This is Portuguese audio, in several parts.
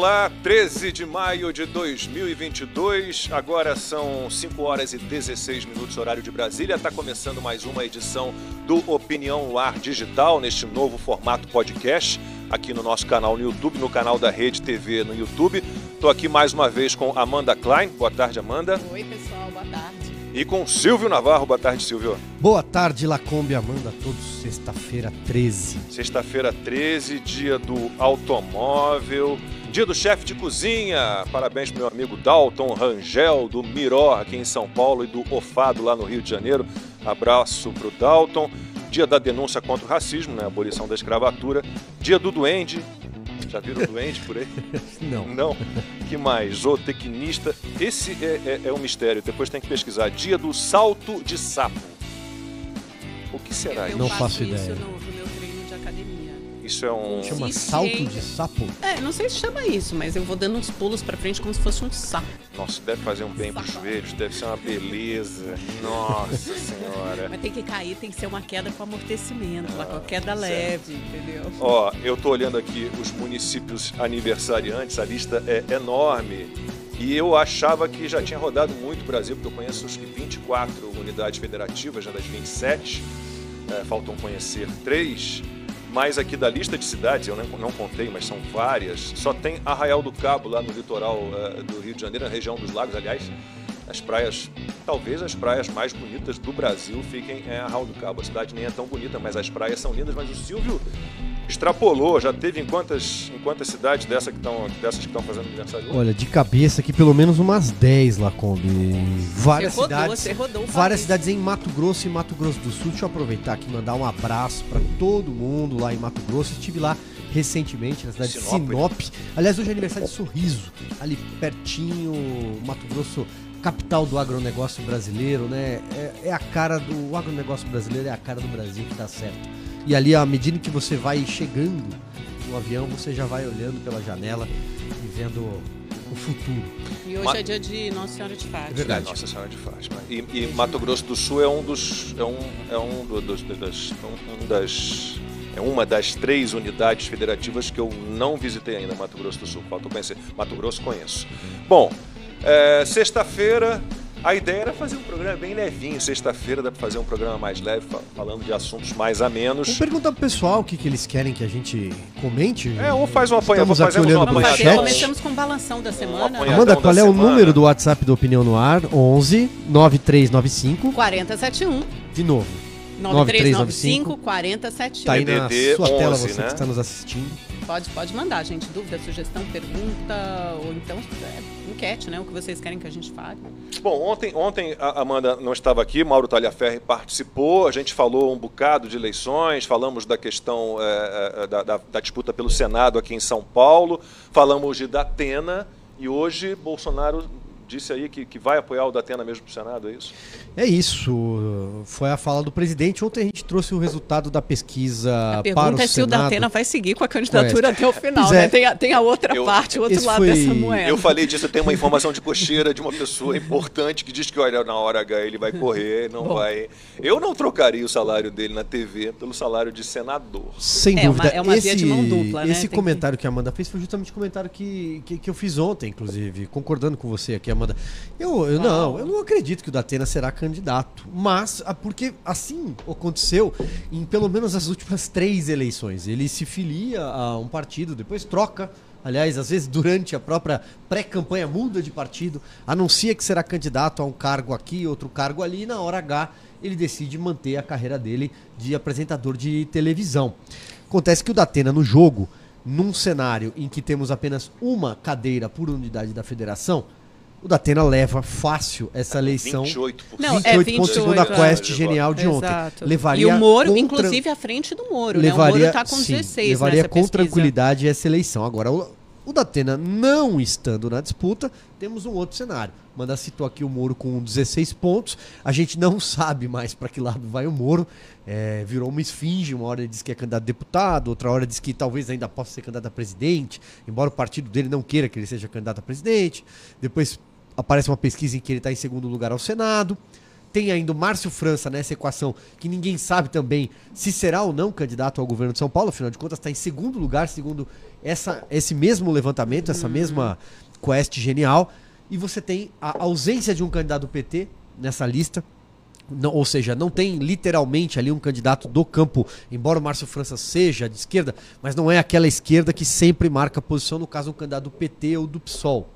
Olá, 13 de maio de 2022, agora são 5 horas e 16 minutos, horário de Brasília. Está começando mais uma edição do Opinião no Ar Digital, neste novo formato podcast, aqui no nosso canal no YouTube, no canal da Rede TV no YouTube. Estou aqui mais uma vez com Amanda Klein. Boa tarde, Amanda. Oi, pessoal, boa tarde. E com Silvio Navarro. Boa tarde, Silvio. Boa tarde, Lacombe Amanda, a todos. Sexta-feira 13. Sexta-feira 13, dia do automóvel, dia do chefe de cozinha. Parabéns pro meu amigo Dalton Rangel, do Miró, aqui em São Paulo, e do Ofado, lá no Rio de Janeiro. Abraço pro Dalton. Dia da denúncia contra o racismo, né? Abolição da escravatura. Dia do duende. Já viram o duende por aí? Não. Não. Que mais? Zootecnista. Esse é, é, é um mistério. Depois tem que pesquisar. Dia do salto de sapo. O que será eu, isso? Não faço ideia. No, Isso é um. Chama Sim, salto de sapo? É, não sei se chama isso, mas eu vou dando uns pulos pra frente como se fosse um sapo. Nossa, deve fazer um bem pros joelhos, deve ser uma beleza. Nossa senhora. Mas tem que cair, tem que ser uma queda com amortecimento, lá com a queda certo. leve, entendeu? Ó, eu tô olhando aqui os municípios aniversariantes, a lista é enorme. E eu achava que já tinha rodado muito o Brasil, porque eu conheço os 24 unidades federativas, já das 27. É, faltam conhecer três. Mas aqui da lista de cidades, eu não, contei, mas são várias. Só tem Arraial do Cabo, lá no litoral é, do Rio de Janeiro, na região dos lagos, aliás. As praias, talvez as praias mais bonitas do Brasil fiquem em Arraial do Cabo. A cidade nem é tão bonita, mas as praias são lindas. Mas o Silvio extrapolou, já teve em quantas, em quantas cidades dessa que tão, dessas que estão fazendo aniversário? hoje? Olha, de cabeça aqui pelo menos umas 10, Lacombe. Várias você rodou, cidades. você rodou o Várias país. cidades em Mato Grosso e Mato Grosso do Sul. Deixa eu aproveitar aqui e mandar um abraço pra todo mundo lá em Mato Grosso. Estive lá recentemente na cidade Sinop. de Sinop. Aliás, hoje é aniversário de Sorriso, ali pertinho, Mato Grosso, capital do agronegócio brasileiro, né? É, é a cara do o agronegócio brasileiro, é a cara do Brasil que dá certo. E ali, à medida que você vai chegando no avião, você já vai olhando pela janela e vendo o futuro. E hoje Ma- é dia de Nossa Senhora de Fátima. É verdade. Nossa Senhora de Fátima. E, e Mato Grosso do Sul é um dos. É um, é um do- dos, das, um, um das. É uma das três unidades federativas que eu não visitei ainda, Mato Grosso do Sul. Falta conhecer. Mato Grosso conheço. Bom, é, sexta-feira, a ideia era fazer um programa bem levinho. Sexta-feira dá para fazer um programa mais leve, fa- falando de assuntos mais Vamos amenos. perguntar pro pessoal o que, que eles querem que a gente comente. É, ou faz um apanhado. Estamos aqui olhando um Vamos fazer, chat. começamos com o balanção da semana. apanhadão Amanda, da qual é o semana. número do WhatsApp do Opinião no Ar? 11 9395. 4071 De novo. 9395 4071. Tá aí na DDD sua tela 11, você né? que está nos assistindo. Pode, pode mandar, gente. Dúvida, sugestão, pergunta, ou então é, enquete, né? O que vocês querem que a gente fale. Bom, ontem, ontem a Amanda não estava aqui, Mauro Talhaferri participou, a gente falou um bocado de eleições, falamos da questão eh, eh, da, da- da disputa pelo Senado aqui em São Paulo, falamos de Datena e hoje Bolsonaro disse aí que, que vai apoiar o Datena mesmo para o Senado, é isso? É isso. Foi a fala do presidente. Ontem a gente trouxe o resultado da pesquisa A para pergunta o é se o Senado. Datena vai seguir com a candidatura até o final, Pois é. né? Tem a, tem a outra Eu- parte, o outro lado foi- dessa moeda. Eu falei disso, eu tenho uma informação de cocheira de uma pessoa importante que diz que, olha, na hora H ele vai correr, não Bom. vai... Eu não trocaria o salário dele na TV pelo salário de senador. Sem É uma- dúvida. é uma esse, via de mão dupla, né? Esse Tem que- comentário que... a Amanda fez foi justamente o comentário que, que, que eu fiz ontem, inclusive, concordando com você aqui, Amanda. Eu, eu não, eu não acredito que o Datena será candidato. Mas, ah, porque assim aconteceu em pelo menos as últimas três eleições. Ele se filia a um partido, depois troca. Aliás, às vezes durante a própria pré-campanha muda de partido, anuncia que será candidato a um cargo aqui, outro cargo ali, e na hora H ele decide manter a carreira dele de apresentador de televisão. Acontece que o Datena no jogo, num cenário em que temos apenas uma cadeira por unidade da federação, o Datena leva fácil essa eleição. 28%. Não, 28 é pontos segundo a 28, Quest é. genial de ontem. Exato. Levaria e o Moro, contra- inclusive, à frente do Moro, né? O levaria, Moro tá com sim, 16 levaria nessa com pesquisa. tranquilidade essa eleição. Agora, o, o Datena não estando na disputa, temos um outro cenário. Manda citou aqui o Moro com 16 pontos. A gente não sabe mais para que lado vai o Moro. É, virou uma esfinge. Uma hora ele diz que é candidato a deputado, outra hora diz que talvez ainda possa ser candidato a presidente, embora o partido dele não queira que ele seja candidato a presidente. Depois aparece uma pesquisa em que ele está em segundo lugar ao Senado. tem ainda o Márcio França nessa equação, que ninguém sabe também se será ou não candidato ao governo de São Paulo, afinal de contas está em segundo lugar, segundo essa, esse mesmo levantamento, essa mesma quest genial. E você tem a ausência de um candidato do PT nessa lista. Não, ou seja, não tem literalmente ali um candidato do campo, embora o Márcio França seja de esquerda, mas não é aquela esquerda que sempre marca posição, no caso, um candidato do PT ou do PSOL.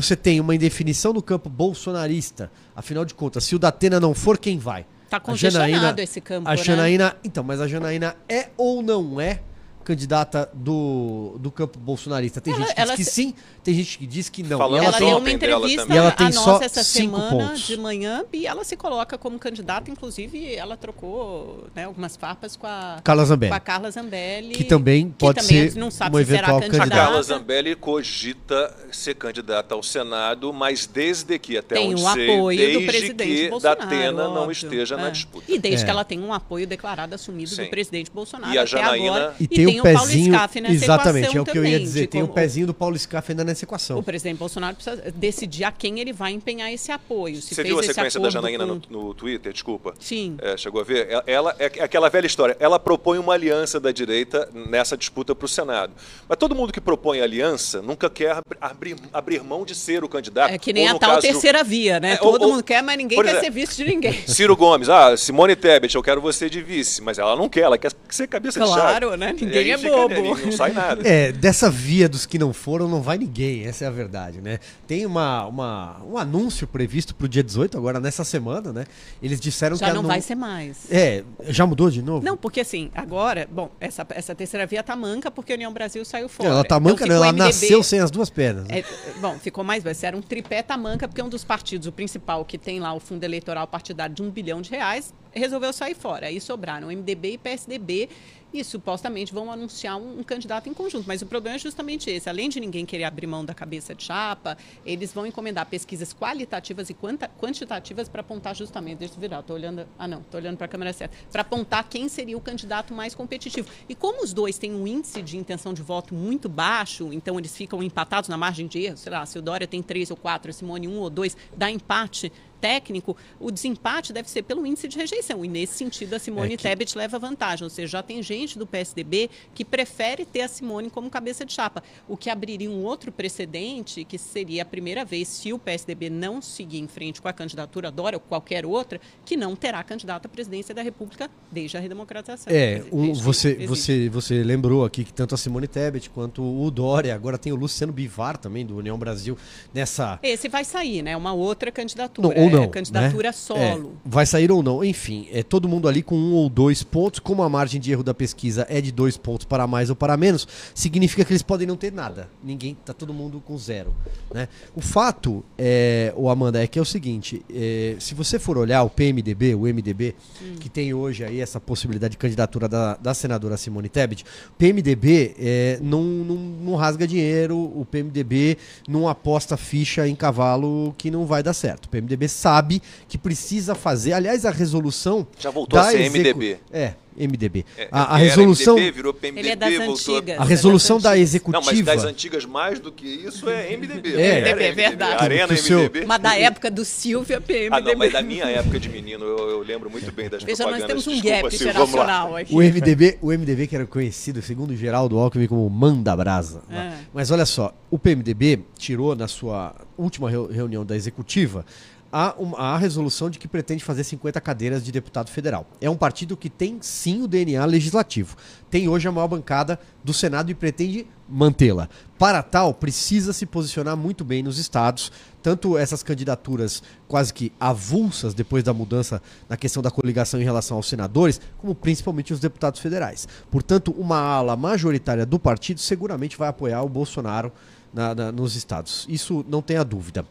Você tem uma indefinição no campo bolsonarista. Afinal de contas, se o Datena não for, quem vai? Tá congestionado esse campo, A né? Janaína, então, mas a Janaína é ou não é candidata do, do campo bolsonarista? Tem Ela- gente que ela diz que se- sim, tem gente que diz que não. Falando E Ela, ela tem, uma entrevista. E ela a tem nós só essa cinco semana pontos. de manhã e ela se coloca como candidata, inclusive ela trocou né, algumas farpas com a, Carla Zambelli. com a Carla Zambelli. Que também pode também ser não sabe uma se será eventual A candidata. Carla Zambelli cogita ser candidata ao Senado, mas desde que, até tem onde o sei, apoio desde do presidente que Bolsonaro. Datena não esteja na É. disputa. E desde É. que ela tem um apoio declarado, assumido Sim. do presidente Bolsonaro E a até Janaína- agora. E, tem, o Paulo pezinho. Scaff nessa exatamente, equação é o que eu ia dizer. Tem o como- pezinho do Paulo Scaff ainda nessa equação. O presidente Bolsonaro precisa decidir a quem ele vai empenhar esse apoio. Se Você fez viu a esse sequência da Janaína com- no, no Twitter? Desculpa. Sim. É, chegou a ver? Ela- Ela é aquela velha história. Ela propõe uma aliança da direita nessa disputa para o Senado. Mas todo mundo que propõe aliança nunca quer abri- abrir, abrir mão de ser o candidato. É que nem Ou a tal caso do- terceira via, né? É, Todo ou- mundo quer, mas ninguém quer exemplo, ser visto de ninguém. Ciro Gomes, ah, Simone Tebet, eu quero você de vice, mas ela não quer, ela quer ser cabeça de chave. Claro, né? E Ninguém é bobo. Não sai nada. É, dessa via dos que não foram, não vai ninguém, essa é a verdade, né? Tem uma, uma, um anúncio previsto pro dia 18, agora nessa semana, né? Eles disseram que Já não vai ser mais. É, já mudou de novo? Não, porque assim, agora, bom, essa, essa terceira via tá manca porque a União Brasil saiu fora. ela tá manca, Então, ela MDB nasceu sem as duas pernas. né? É, bom, ficou mais vai ser era um tripé tamanca, porque um dos partidos, o principal, que tem lá o fundo eleitoral partidário de um bilhão de reais, resolveu sair fora. Aí sobraram MDB e PSDB e supostamente vão anunciar um, um candidato em conjunto. Mas o problema é justamente esse. Além de ninguém querer abrir mão da cabeça de chapa, eles vão encomendar pesquisas qualitativas e quanta- quantitativas para apontar justamente. Deixa eu virar, tô olhando. Ah, não, tô olhando para a câmera certa. Para apontar quem seria o candidato mais competitivo. E como os dois têm um índice de intenção de voto muito baixo, então eles ficam empatados na margem de erro, sei lá, se o Dória tem três ou quatro, a Simone um ou dois, dá empate técnico, o desempate deve ser pelo índice de rejeição. E nesse sentido, a Simone É que- Tebet leva vantagem. Ou seja, já tem gente do PSDB que prefere ter a Simone como cabeça de chapa. O que abriria um outro precedente, que seria a primeira vez, se o PSDB não seguir em frente com a candidatura Dória ou qualquer outra, que não terá candidato à presidência da República desde a redemocratização. É, você, você, você lembrou aqui que tanto a Simone Tebet quanto o Dória, agora tem o Luciano Bivar também, do União Brasil, nessa. Esse vai sair, né? Uma outra candidatura. Não, ou não. É, candidatura né? solo. É, vai sair ou não. Enfim, é todo mundo ali com um ou dois pontos. Como a margem de erro da pesquisa é de dois pontos para mais ou para menos, significa que eles podem não ter nada. Ninguém, tá todo mundo com zero. Né? O fato, é, o Amanda, é que é o seguinte: é, se você for olhar o PMDB, o MDB, que tem hoje aí essa possibilidade de candidatura da, da senadora Simone Tebet, o PMDB é, não, não, não rasga dinheiro, o PMDB não aposta ficha em cavalo que não vai dar certo. O PMDB sabe que precisa fazer, aliás, a resolução. Já voltou a da ser execu- MDB. É, MDB. É, a, a resolução. MDB, virou PMDB, Ele é das voltou antigas. A resolução da das Não, executiva. mas das antigas mais do que isso é MDB. É. Era É verdade. Arena seu- MDB. Mas da época do Silvio, PMDB. Ah, não, mas da minha época de menino, eu, eu lembro muito bem das Veja, nós propagandas. temos um Desculpa, gap lá. geracional aqui. O MDB, o MDB que era conhecido, segundo Geraldo Alckmin, como Manda Brasa. É. Mas olha só, o PMDB tirou na sua última reu- reunião da executiva a, um- a resolução de que pretende fazer 50 cadeiras de deputado federal. É um partido que tem sim o DNA legislativo. Tem hoje a maior bancada do Senado e pretende mantê-la. Para tal, precisa se posicionar muito bem nos estados, tanto essas candidaturas quase que avulsas depois da mudança na questão da coligação em relação aos senadores, como principalmente os deputados federais. Portanto, uma ala majoritária do partido seguramente vai apoiar o Bolsonaro na- na- nos estados. Isso não tenha dúvida.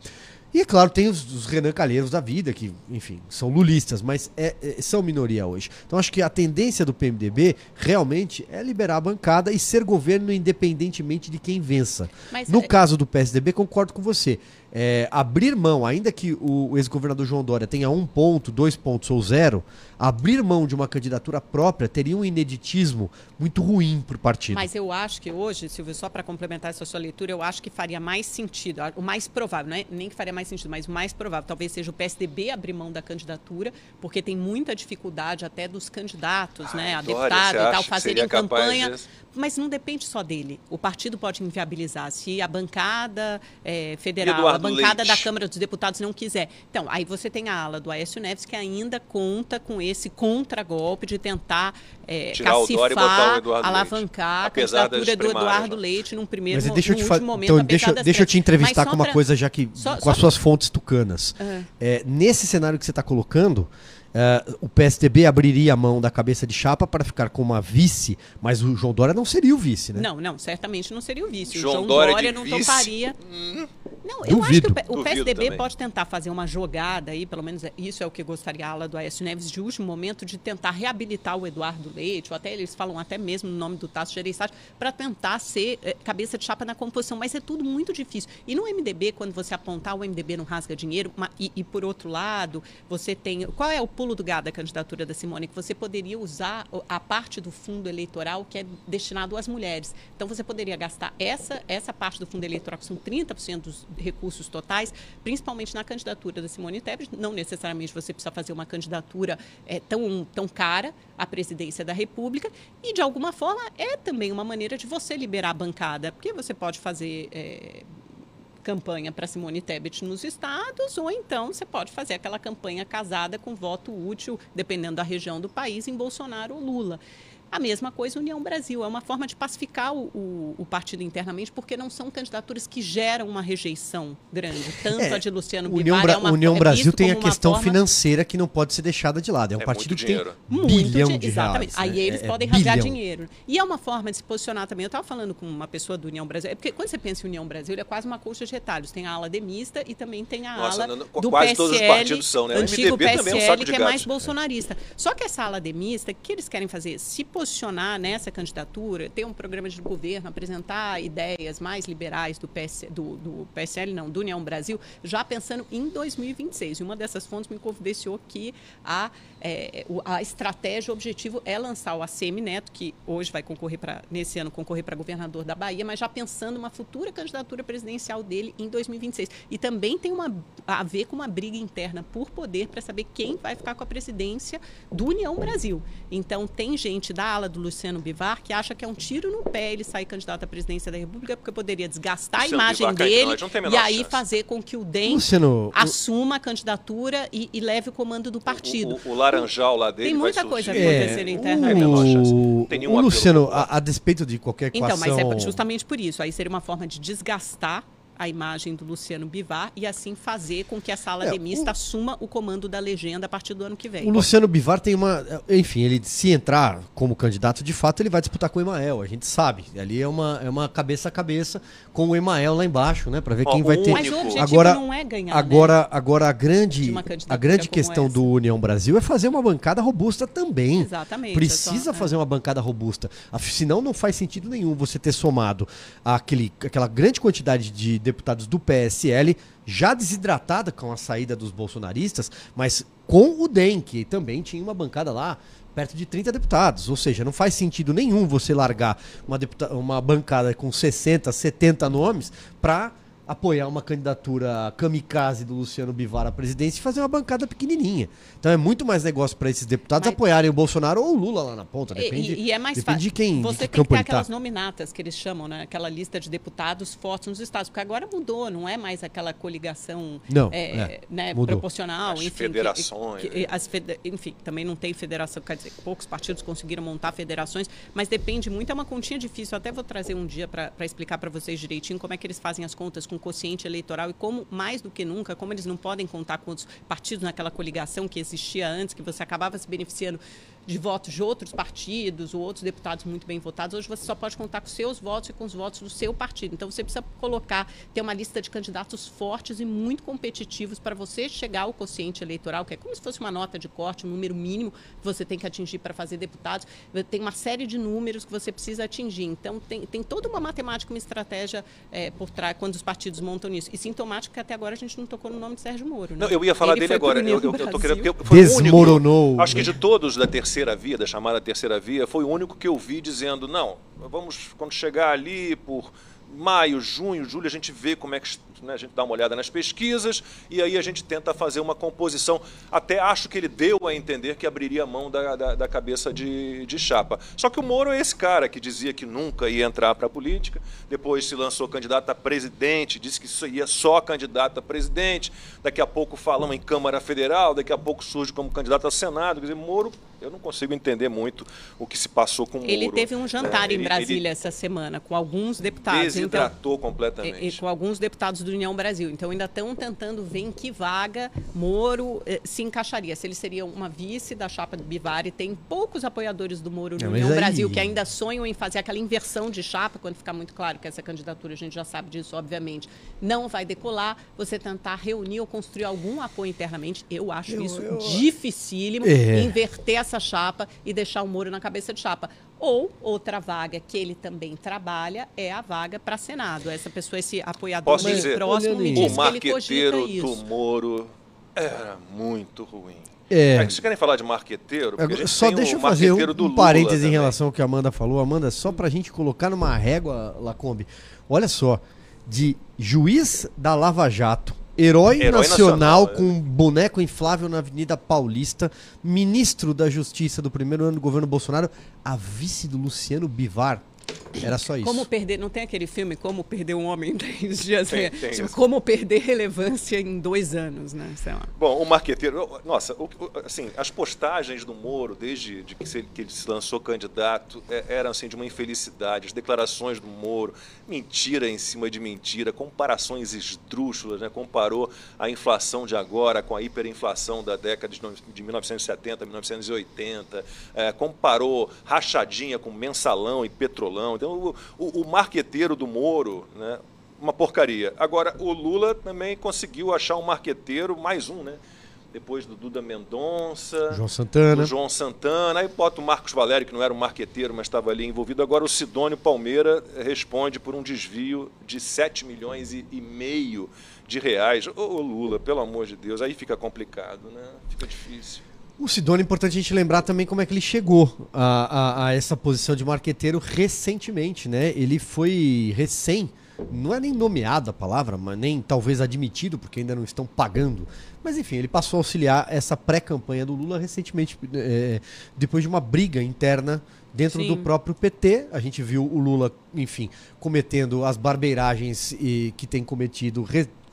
E é claro, tem os, os Renan Calheiros da vida, que, enfim, são lulistas, mas é- é- são minoria hoje. Então acho que a tendência do PMDB realmente é liberar a bancada e ser governo independentemente de quem vença. Mas, no é- caso do PSDB, concordo com você. É, abrir mão, ainda que o, ex-governador João Dória tenha um ponto, dois pontos ou zero, abrir mão de uma candidatura própria teria um ineditismo muito ruim para o partido. Mas eu acho que hoje, Silvio, só para complementar essa sua leitura, eu acho que faria mais sentido, o mais provável, não é nem que faria mais sentido, mas o mais provável talvez seja o PSDB abrir mão da candidatura, porque tem muita dificuldade até dos candidatos, né, a deputado e tal, fazerem campanha. Mas não depende só dele. O partido pode inviabilizar. Se a bancada é, federal, bancada Leite. da Câmara dos Deputados não quiser. Então, aí você tem a ala do Aécio Neves que ainda conta com esse contragolpe de tentar é, cacifar, alavancar a candidatura do Eduardo né? Leite num primeiro Mas deixa eu te fa... momento. Então, deixa, deixa eu te entrevistar com uma pra... coisa já que só, com só... as suas fontes tucanas. Uhum. É, nesse cenário que você está colocando, Uh, o PSDB abriria a mão da cabeça de chapa para ficar com uma vice, mas o João Dória não seria o vice, né? Não, não, certamente não seria o vice. João o João Dória, Dória não vice. toparia. Hum. Não, eu Duvido. acho que o, o PSDB também. pode tentar fazer uma jogada aí, pelo menos é, isso é o que gostaria a ala do Aécio Neves de último momento, de tentar reabilitar o Eduardo Leite, ou até eles falam até mesmo no nome do Tasso Gereissati, para tentar ser é, cabeça de chapa na composição, mas é tudo muito difícil. E no MDB, quando você apontar o MDB não rasga dinheiro, uma, e, e por outro lado, você tem. Qual é o pulo do gado da candidatura da Simone? Que você poderia usar a parte do fundo eleitoral que é destinado às mulheres. Então você poderia gastar essa, essa parte do fundo eleitoral, que são 30% dos recursos totais, principalmente na candidatura da Simone Tebet. Não necessariamente você precisa fazer uma candidatura é, tão, tão cara à presidência da República. E, de alguma forma, é também uma maneira de você liberar a bancada, porque você pode fazer. É, campanha para Simone Tebet nos estados, ou então você pode fazer aquela campanha casada com voto útil, dependendo da região do país, em Bolsonaro ou Lula. A mesma coisa União Brasil. É uma forma de pacificar o, o, o, partido internamente, porque não são candidaturas que geram uma rejeição grande. Tanto é, a de Luciano União Bivar é uma, União é Brasil tem a questão forma... financeira que não pode ser deixada de lado. É um é partido que dinheiro. tem muito bilhão de Exatamente. Reais, Aí né? eles é, podem rasgar dinheiro. E é uma forma de se posicionar também. Eu estava falando com uma pessoa do União Brasil. É porque quando você pensa em União Brasil, é quase uma coxa de retalhos. Tem a ala demista e também tem a Nossa, ala não, do quase PSL, todos os partidos são, né? antigo MDB PSL, é um que é mais bolsonarista. Só que essa ala demista, o que eles querem fazer? Se posicionar, né? essa candidatura, ter um programa de governo, apresentar ideias mais liberais do, PS, do, do PSL, não, do União Brasil, já pensando em 2026. E uma dessas fontes me confidenciou que a, é, a estratégia, o objetivo é lançar o ACM Neto, que hoje vai concorrer para, nesse ano, concorrer para governador da Bahia, mas já pensando uma futura candidatura presidencial dele em 2026. E também tem uma, a ver com uma briga interna por poder para saber quem vai ficar com a presidência do União Brasil. Então, tem gente da ala do Luciano Bivar, que acha que é um tiro no pé ele sair candidato à presidência da República, porque poderia desgastar a imagem Bivar, dele e aí chance. fazer com que o DEM Luciano, assuma a candidatura e, e, leve o comando do partido. O, o, o laranjal lá dele Tem muita coisa acontecendo é, internamente. O, tem o Luciano, a, a, despeito de qualquer equação... Então, mas é justamente por isso. Aí seria uma forma de desgastar a imagem do Luciano Bivar e assim fazer com que a sala é, demista o... assuma o comando da legenda a partir do ano que vem. O Luciano Bivar tem uma. Enfim, ele se entrar como candidato, de fato, ele vai disputar com o Emael. A gente sabe. Ali é uma, é uma cabeça a cabeça com o Emael lá embaixo, né? Para ver quem vai ter. Mas o objetivo agora, não é ganhar. Agora, né? agora a grande, a grande questão essa. do União Brasil é fazer uma bancada robusta também. Exatamente. Precisa só, é. fazer é. uma bancada robusta. Senão não faz sentido nenhum você ter somado aquele, aquela grande quantidade de deputados do PSL, já desidratada com a saída dos bolsonaristas, mas com o DEM, que também tinha uma bancada lá perto de 30 deputados. Ou seja, não faz sentido nenhum você largar uma, uma bancada com 60, 70 nomes para apoiar uma candidatura kamikaze do Luciano Bivar à presidência e fazer uma bancada pequenininha. Então é muito mais negócio para esses deputados Mas... apoiarem o Bolsonaro ou o Lula lá na ponta. Depende, e, e é mais depende de quem Você de que tem que ter aquelas tá. nominatas que eles chamam, né? Aquela lista de deputados fortes nos estados. Porque agora mudou, não é mais aquela coligação não, é, é, né, proporcional. As enfim, federações. Que, que, né? as fed... Enfim, também não tem federação. Quer dizer, poucos partidos conseguiram montar federações, mas depende muito. É uma continha difícil. Eu até vou trazer um dia para explicar para vocês direitinho como é que eles fazem as contas com quociente eleitoral e como, mais do que nunca, como eles não podem contar com outros partidos naquela coligação que existia antes, que você acabava se beneficiando de votos de outros partidos ou outros deputados muito bem votados. Hoje você só pode contar com seus votos e com os votos do seu partido. Então você precisa colocar, ter uma lista de candidatos fortes e muito competitivos para você chegar ao quociente eleitoral, que é como se fosse uma nota de corte, um número mínimo que você tem que atingir para fazer deputados. Tem uma série de números que você precisa atingir. Então tem, tem toda uma matemática, uma estratégia é, por trás quando os partidos montam nisso. E sintomático que até agora a gente não tocou no nome de Sérgio Moro. Né? Não, eu ia falar Ele dele agora. Eu, eu, eu tô querendo, porque foi o único- Desmoronou. acho que de todos da terceira via, da chamada terceira via, foi o único que eu vi dizendo, não, vamos, quando chegar ali por maio, junho, julho, a gente vê como é que né, a gente dá uma olhada nas pesquisas e aí a gente tenta fazer uma composição. Até acho que ele deu a entender que abriria mão da, da, da cabeça de, de chapa. Só que o Moro é esse cara que dizia que nunca ia entrar para a política, depois se lançou candidato a presidente, disse que ia só candidato a presidente, daqui a pouco falam em Câmara Federal, daqui a pouco surge como candidato a Senado. Quer dizer, Moro, eu não consigo entender muito o que se passou com o Moro. Ele teve um jantar né? em Ele- Brasília ele essa semana com alguns deputados. Então, Desidratou completamente. e, e com alguns deputados do União Brasil. Então ainda estão tentando ver em que vaga Moro eh, se encaixaria. Se ele seria uma vice da chapa do Bivari. Tem poucos apoiadores do Moro no Não, União aí- Brasil que ainda sonham em fazer aquela inversão de chapa, quando ficar muito claro que essa candidatura, a gente já sabe disso, obviamente, não vai decolar. Você tentar reunir ou construir algum apoio internamente, eu acho Eu- isso eu- dificílimo. É. Inverter essa chapa e deixar o Moro na cabeça de chapa. Ou outra vaga que ele também trabalha é a vaga para Senado. Essa pessoa, esse apoiador Posso mais dizer, próximo, me disse O que ele cogita marqueteiro isso. do Moro era muito ruim. É. Vocês querem falar de marqueteiro? Porque a Agora, gente só tem deixa eu fazer um, marqueteiro do um parênteses em relação ao que a Amanda falou. Amanda, só pra gente colocar numa régua, Lacombe. Olha só, de juiz da Lava Jato, herói, Herói nacional, nacional, é. com um boneco inflável na Avenida Paulista, ministro da Justiça do primeiro ano do governo Bolsonaro, a vice do Luciano Bivar. Era só isso. Como perder, não tem aquele filme Como Perder um Homem em 10 dias? Tem, né? tem Tipo. Como Perder Relevância em dois anos, né? Sei lá. Bom, o marqueteiro, nossa, o- assim, as postagens do Moro, desde de que, se, que ele se lançou candidato, é, eram assim de uma infelicidade. As declarações do Moro, mentira em cima de mentira, comparações esdrúxulas, né? Comparou a inflação de agora com a hiperinflação da década de, de 1970, 1980, é, comparou rachadinha com mensalão e petrolão. Então, o, o, o marqueteiro do Moro, né? uma porcaria. Agora, o Lula também conseguiu achar um marqueteiro, mais um, né? Depois do Duda Mendonça, João Santana. do João Santana, aí bota o Marcos Valério, que não era um marqueteiro, mas estava ali envolvido. Agora o Sidônio Palmeira responde por um desvio de 7 milhões e, e meio de reais. Ô, ô, Lula, pelo amor de Deus, aí fica complicado, né? Fica difícil. O Sidônio é importante a gente lembrar também como é que ele chegou a, a- a essa posição de marqueteiro recentemente, né? Ele foi recém, não é nem nomeado a palavra, mas nem talvez admitido, porque ainda não estão pagando. Mas enfim, ele passou a auxiliar essa pré-campanha do Lula recentemente, é, depois de uma briga interna dentro Sim. do próprio PT. A gente viu o Lula, enfim, cometendo as barbeiragens e, que tem cometido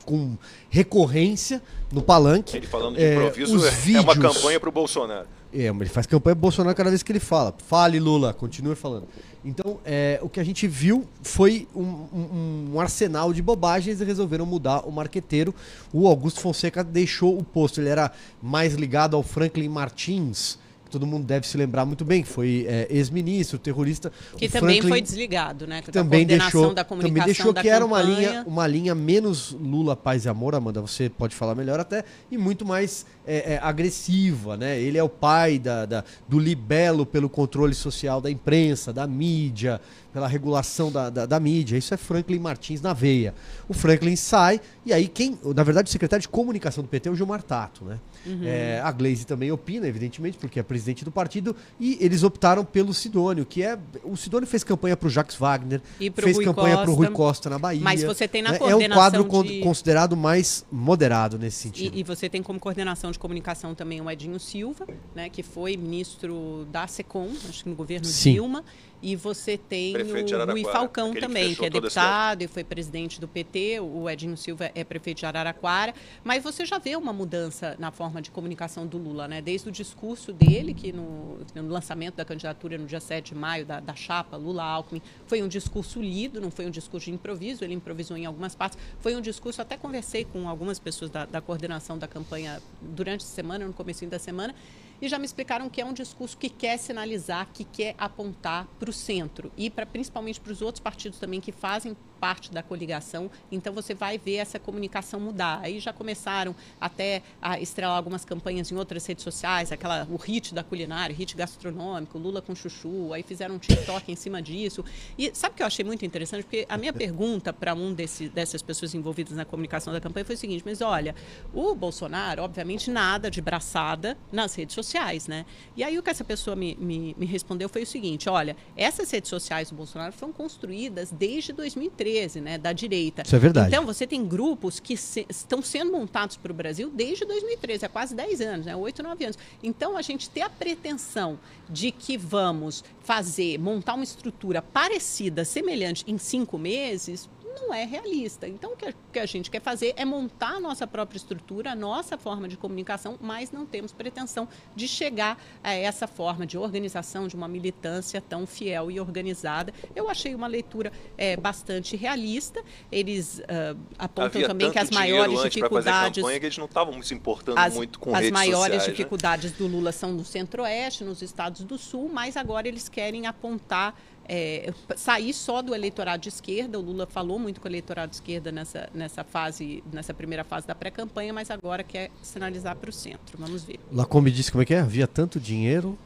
com recorrência no palanque. Ele falando de É, improviso é, é uma vídeos- campanha para o Bolsonaro. é, mas ele faz campanha Bolsonaro cada vez que ele fala. Fale, Lula, continue falando. Então, é, o que a gente viu foi um, um- um arsenal de bobagens e resolveram mudar o marqueteiro. O Augusto Fonseca deixou o posto. Ele era mais ligado ao Franklin Martins, todo mundo deve se lembrar muito bem, que foi é, ex-ministro, terrorista. Que também Franklin- foi desligado, né? Da também deixou, da também comunicação deixou da que era uma campanha. linha, uma linha menos Lula, paz e amor, Amanda, você pode falar melhor até, e muito mais é, é, agressiva, né? Ele é o pai da, da- do libelo pelo controle social da imprensa, da mídia, pela regulação da, da, da mídia. Isso é Franklin Martins na veia. O Franklin sai, e aí quem, na verdade, o secretário de comunicação do PT é o Gilmar Tato, né? Uhum. É, a Glaze também opina, evidentemente, porque é presidente do partido, e eles optaram pelo Sidônio, que é. O Sidônio fez campanha para o Jacques Wagner, E fez Rui campanha para o Rui Costa. Na Bahia. Mas você tem na né? É um coordenação quadro de- considerado mais moderado nesse sentido. E, e você tem como coordenação de comunicação também o Edinho Silva, né, que foi ministro da SECOM, acho que no governo Sim. Dilma. E você tem Prefeito o Rui Falcão aquele que também, fechou que é deputado e foi presidente do PT. O Edinho Silva é prefeito de Araraquara. Mas você já vê uma mudança na forma de comunicação do Lula, né? Desde o discurso dele, que no, no lançamento da candidatura no dia 7 de maio, da, da chapa Lula-Alckmin, foi um discurso lido, não foi um discurso de improviso, ele improvisou em algumas partes. Foi um discurso, até conversei com algumas pessoas da, da coordenação da campanha durante a semana, no começo da semana, e já me explicaram que é um discurso que quer sinalizar, que quer apontar para o centro. E para principalmente para os outros partidos também que fazem parte da coligação. Então você vai ver essa comunicação mudar. Aí já começaram até a estrelar algumas campanhas em outras redes sociais, aquela o hit da culinária, hit gastronômico, Lula com chuchu, aí fizeram um TikTok em cima disso. E sabe o que eu achei muito interessante? Porque a minha pergunta para um desse, dessas pessoas envolvidas na comunicação da campanha foi o seguinte: mas olha, o Bolsonaro, obviamente, nada de braçada nas redes sociais, né? E aí o que essa pessoa me, me, me respondeu foi o seguinte: olha, essas redes sociais do Bolsonaro foram construídas desde 2013, né? Da direita. Isso é verdade. Então você tem grupos que se, estão sendo montados para o Brasil desde 2013, há quase 10 anos, né? 8, 9 anos. Então a gente ter a pretensão de que vamos fazer, montar uma estrutura parecida, semelhante em cinco meses, não é realista. Então, o que a, que a, gente quer fazer é montar a nossa própria estrutura, a nossa forma de comunicação, mas não temos pretensão de chegar a essa forma de organização, de uma militância tão fiel e organizada. Eu achei uma leitura é, bastante realista. Eles uh, apontam Havia também que as maiores dificuldades. Campanha, que eles não estavam se importando as, muito com As maiores sociais, dificuldades né? do Lula são no centro-oeste, nos estados do sul, mas agora eles querem apontar é, sair só do eleitorado de esquerda. O Lula falou muito com o eleitorado de esquerda nessa, nessa fase, nessa primeira fase da pré-campanha, mas agora quer sinalizar para o centro. Vamos ver. Lacombe disse como é que é? Havia tanto dinheiro.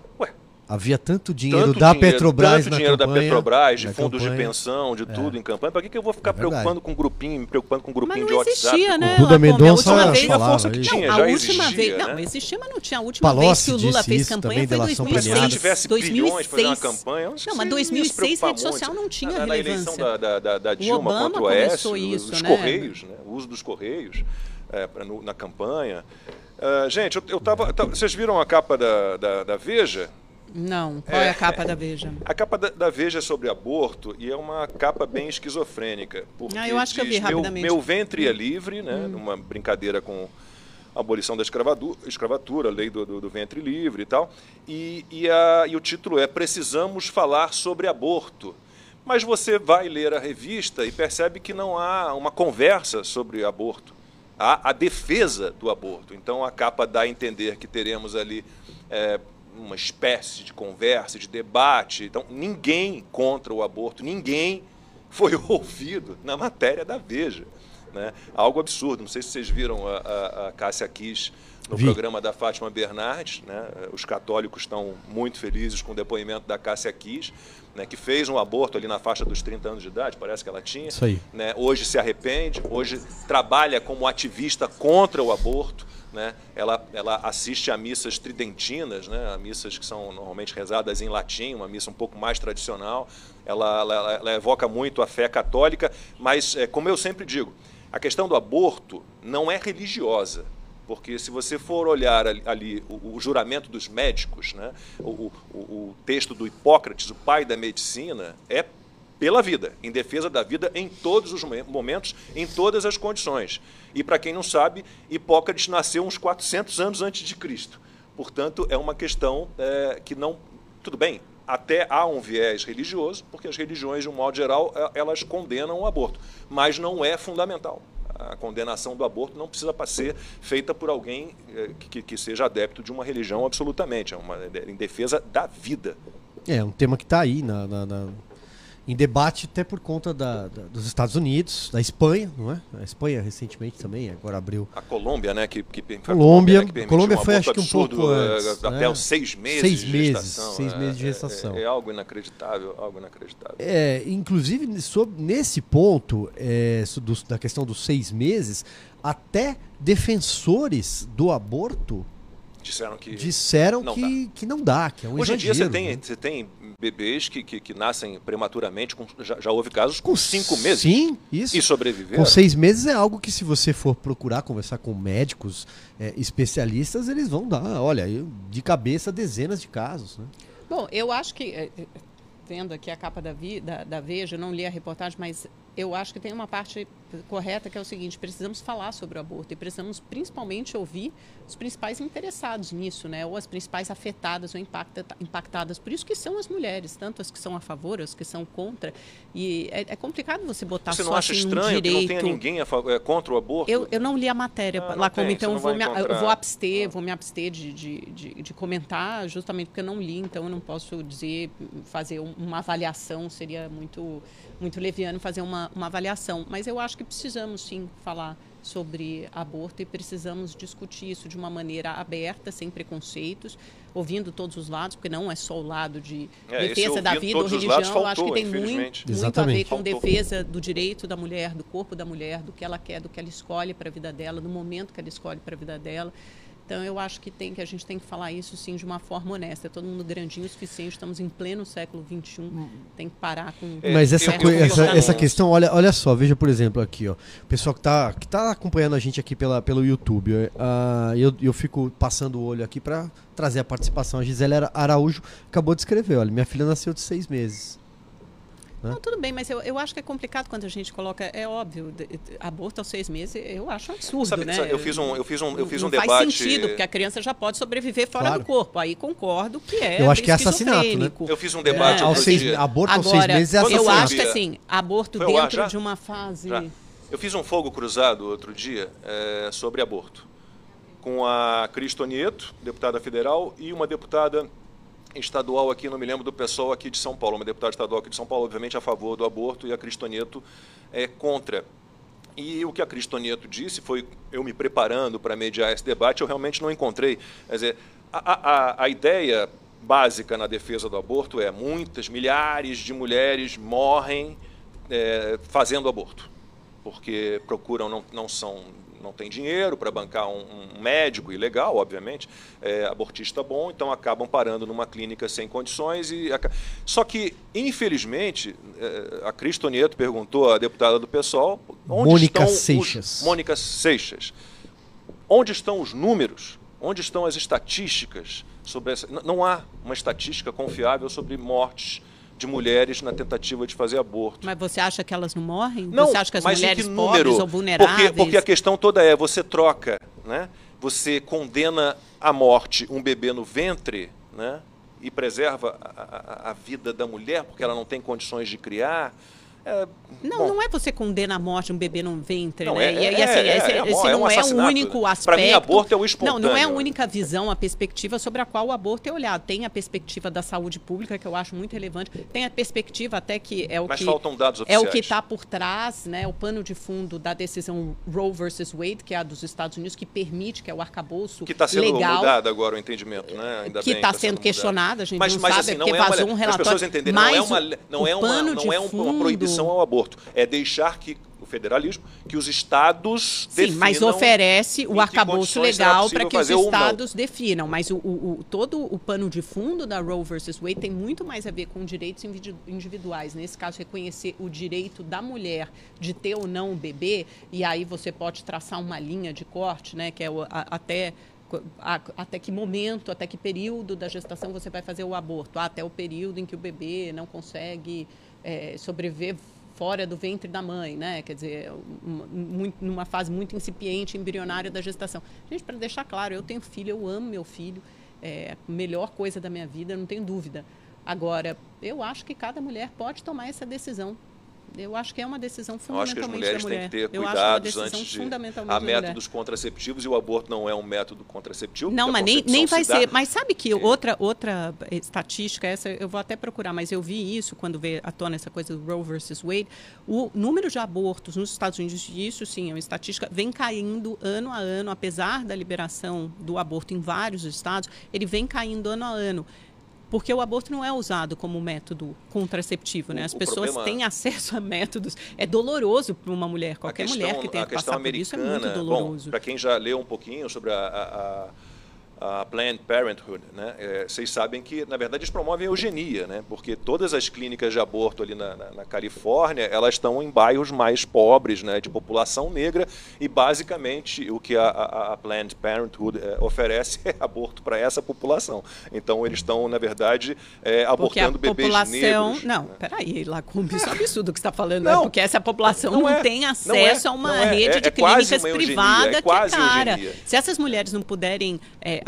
Havia tanto dinheiro tanto da dinheiro, Petrobras tanto dinheiro campanha, da Petrobras, de fundos campanha. de pensão, de tudo é. em campanha. Para que, que eu vou ficar é preocupando com um grupinho, me preocupando com um grupinho mas não de existia, WhatsApp? Né, o Duda Mendonça a vez, falava, força que tinha, não, já a última existia, vez, né? não, existia, mas não tinha. A última Palocci vez que o Lula fez isso, campanha foi em 2006. Se ele tivesse 2006. bilhões fazer uma campanha, não, mas 2006 rede social não tinha na, relevância. Na eleição da, da, da Dilma Obama contra o Aécio, isso, os né? Correios, né? o uso dos Correios é, pra, no, na campanha. Uh, gente, eu, eu tava, Vocês viram a capa da, da, da Veja? Não. Qual é, é, a capa da Veja? A capa da, da, Veja é sobre aborto e é uma capa bem esquizofrênica. Porque ah, eu acho que eu vi meu, rapidamente. Meu ventre é livre, né? Hum. Numa brincadeira com a abolição da escravatura, a lei do, do, do, ventre livre e tal. E, e, a, e o título é Precisamos Falar sobre Aborto. Mas você vai ler a revista e percebe que não há uma conversa sobre aborto. Há a defesa do aborto. Então a capa dá a entender que teremos ali. É, uma espécie de conversa, de debate. Então, ninguém contra o aborto, ninguém foi ouvido na matéria da Veja. Né? Algo absurdo. Não sei se vocês viram a, a, a Cássia Kiss no Vi. programa da Fátima Bernardes. Né? Os católicos estão muito felizes com o depoimento da Cássia Kiss, né? que fez um aborto ali na faixa dos 30 anos de idade, parece que ela tinha. Isso aí. Né? Hoje se arrepende, hoje trabalha como ativista contra o aborto. Né? Ela, ela assiste a missas tridentinas, né? a missas que são normalmente rezadas em latim, uma missa um pouco mais tradicional. Ela, ela, ela evoca muito a fé católica, mas, é, como eu sempre digo, a questão do aborto não é religiosa. Porque se você for olhar ali o, o juramento dos médicos, né? o, o, o texto do Hipócrates, o pai da medicina, é pela vida, em defesa da vida em todos os momentos, em todas as condições. E para quem não sabe, Hipócrates nasceu uns 400 anos antes de Cristo. Portanto, é uma questão é, que não. Tudo bem, até há um viés religioso, porque as religiões, de um modo geral, é, elas condenam o aborto, mas não é fundamental. A condenação do aborto não precisa ser feita por alguém é, que, que seja adepto de uma religião absolutamente, é uma, em defesa da vida. É um tema que está aí na, na, na em debate até por conta da, da, dos Estados Unidos, da Espanha, não é? A Espanha recentemente também, agora abriu. A Colômbia, né? Que, que, Colômbia, que Colômbia foi acho que um pouco antes, até né? os seis meses seis de meses, gestação. Seis é, meses de gestação. É, é, algo inacreditável, algo inacreditável. É, inclusive sobre, nesse ponto é, do, da questão dos seis meses, até defensores do aborto disseram que disseram não que, dá. que não dá, que é um Hoje exagero, em dia você tem, né? você tem bebês que, que, que nascem prematuramente, com, já, já, houve casos com cinco meses. Sim, isso. E sobreviveram. Com seis meses é algo que se você for procurar conversar com médicos é, especialistas, eles vão dar, olha, de cabeça dezenas de casos. Né? Bom, eu acho que, vendo aqui a capa da, vi, da, da Veja, não li a reportagem, mas eu acho que tem uma parte correta que é o seguinte: precisamos falar sobre o aborto e precisamos principalmente ouvir os principais interessados nisso, né? Ou as principais afetadas ou impacta, impactadas. Por isso que são as mulheres, tanto as que são a favor, as que são contra. E é, é complicado você botar você só não acha assim, estranho um direito. que não tenha ninguém favor, é, contra o aborto? Eu, eu não li a matéria Ah, lá como, tem, então eu vou, me, eu vou abster, Ah. vou me abster de, de, de, de comentar, justamente porque eu não li, então eu não posso dizer, fazer um- uma avaliação, seria muito, muito leviano fazer uma, uma avaliação. Mas eu acho que precisamos sim falar sobre aborto e precisamos discutir isso de uma maneira aberta, sem preconceitos, ouvindo todos os lados, porque não é só o lado de É, defesa da vida ou religião, eu acho que faltou, tem muito, muito a ver com Faltou. defesa do direito da mulher, do corpo da mulher, do que ela quer, do que ela escolhe para a vida dela, do momento que ela escolhe para a vida dela. Então eu acho que tem que a gente tem que falar isso sim de uma forma honesta. É todo mundo grandinho o suficiente, estamos em pleno século XXI, tem que parar com. É, Mas essa, eu- coi- eu essa, essa questão, olha, olha só, veja por exemplo aqui, ó. O pessoal que tá, que tá acompanhando a gente aqui pela, pelo YouTube, ah, eu, eu fico passando o olho aqui para trazer a participação. A Gisele Ara- Araújo acabou de escrever, olha, minha filha nasceu de seis meses. Não, tudo bem, mas eu, eu acho que é complicado quando a gente coloca, é óbvio, de- de- aborto aos seis meses, eu acho um absurdo, Sabe- né? sabe, eu fiz um- eu fiz um- eu Não- fiz não um faz debate- sentido, porque a criança já pode sobreviver fora Claro. do corpo. Aí concordo que é. Eu acho que é assassinato, né? Eu fiz um debate É, aos seis, aborto aos seis Agora, meses é Quando eu assassinato. acho que assim, aborto Foi dentro de uma fase. Já. Eu fiz um fogo cruzado outro dia é, sobre aborto, com a Cris Tonieto, deputada federal, e uma deputada estadual aqui, não me lembro do pessoal aqui de São Paulo, uma deputada estadual aqui de São Paulo, obviamente a favor do aborto, e a Cris Tonieto é contra. E o que a Cris Tonieto disse foi, eu me preparando para mediar esse debate, eu realmente não encontrei. Quer dizer, a, a, a ideia básica na defesa do aborto é muitas, milhares de mulheres morrem é, fazendo aborto, porque procuram, não, não são não tem dinheiro para bancar um, um médico ilegal, obviamente, é, abortista bom, então acabam parando numa clínica sem condições. e Só que, infelizmente, é, a Cris Tonieto perguntou à deputada do PSOL onde Mônica estão Seixas. Os, Mônica Seixas. Onde estão os números? Onde estão as estatísticas sobre essa? Não há uma estatística confiável sobre mortes de mulheres na tentativa de fazer aborto. Mas você acha que elas não morrem? Não, você acha que as mas em mulheres que pobres número? ou vulneráveis? Porque, porque a questão toda é, você troca, né? Você condena à morte um bebê no ventre, né? E preserva a, a- a vida da mulher porque ela não tem condições de criar. É, Não, bom, não é você condena à morte um bebê no ventre, Não, né? é- e, e é- assim, é- esse, é esse é um não é o único aspecto. mim, aborto é o Não, não é a espontâneo. única visão, a perspectiva sobre a qual o aborto é olhado. Tem a perspectiva da saúde pública, que eu acho muito relevante. Tem a perspectiva até que é o Mas que faltam dados é oficiais. o que está por trás, né? O pano de fundo da decisão Roe versus Wade, que é a dos Estados Unidos, que permite, que é o arcabouço que está sendo legal. mudado agora o entendimento, né? Ainda que está tá sendo mudado. questionada, a gente mas, não mas, sabe, assim, é não porque é uma, vazou um Para as relatório. pessoas entenderem, não é Mas uma, não é uma, não é uma fundo- proibição ao aborto. É deixar que o federalismo, que os estados Sim, mas definam oferece em o que arcabouço legal para que os estados definam. Mas o, o- o- todo o pano de fundo da Roe versus Wade tem muito mais a ver com direitos individu- individuais. Nesse caso, reconhecer o direito da mulher de ter ou não o bebê. E aí você pode traçar uma linha de corte, né? Que é o- a- até até que momento, até que período da gestação você vai fazer o aborto? Ah, até o período em que o bebê não consegue eh, sobreviver fora do ventre da mãe, né? Quer dizer, muito- numa fase muito incipiente, embrionária da gestação. Gente, para deixar claro, eu tenho filho, eu amo meu filho, é a melhor coisa da minha vida, não tenho dúvida. Agora, eu acho que cada mulher pode tomar essa decisão. Eu acho que é uma decisão Eu acho que as mulheres da têm mulher. que ter Eu acho que é uma cuidados decisão antes de. mulher. métodos contraceptivos e o aborto não é um método contraceptivo. Não, a mas nem, nem se vai dá- ser. Mas sabe que outra, outra estatística, essa eu vou até procurar, mas eu vi isso quando veio à tona essa coisa do Roe versus Wade. O número de abortos nos Estados Unidos, isso sim é uma estatística, vem caindo ano a ano, apesar da liberação do aborto em vários estados, ele vem caindo ano a ano. Porque o aborto não é usado como método contraceptivo, né? As o pessoas problema- têm acesso a métodos. É doloroso para uma mulher. Qualquer questão- mulher que tenha que passar por isso é muito doloroso. para quem já leu um pouquinho sobre a, a- a Planned Parenthood, né? É, vocês sabem que, na verdade, eles promovem a eugenia, né? Porque todas as clínicas de aborto ali na, na, na, Califórnia, elas estão em bairros mais pobres, né? De população negra e, basicamente, o que a, a, a Planned Parenthood é, oferece é aborto para essa população. Então, eles estão, na verdade, é, abortando bebês população... negros. Não, né? peraí, Lacombe, isso é absurdo o que você está falando. Né? Não, porque essa população não, não é, tem acesso a uma rede de clínicas privadas que é cara. Se essas mulheres não puderem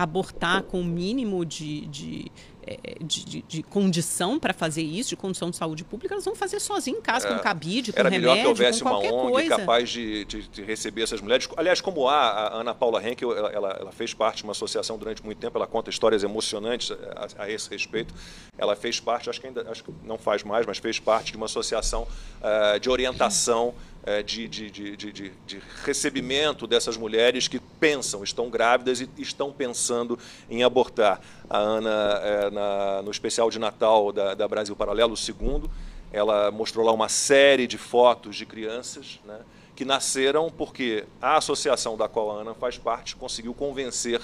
abortar com o mínimo de, de é, de, de, de, condição para fazer isso, de condição de saúde pública, elas vão fazer sozinho em casa, é, com cabide, com era remédio, melhor que houvesse uma ONG coisa. capaz de, de, receber essas mulheres. Aliás, como há, a Ana Paula Henkel, ela, ela, ela, fez parte de uma associação durante muito tempo, ela conta histórias emocionantes a, a esse respeito. Ela fez parte, acho que ainda acho que não faz mais, mas fez parte de uma associação uh, de orientação é, de, de, de, de, recebimento dessas mulheres que pensam, estão grávidas e estão pensando em abortar. A Ana, é, na, no especial de Natal da, da Brasil Paralelo, o segundo, ela mostrou lá uma série de fotos de crianças né, que nasceram porque a associação da qual a Ana faz parte conseguiu convencer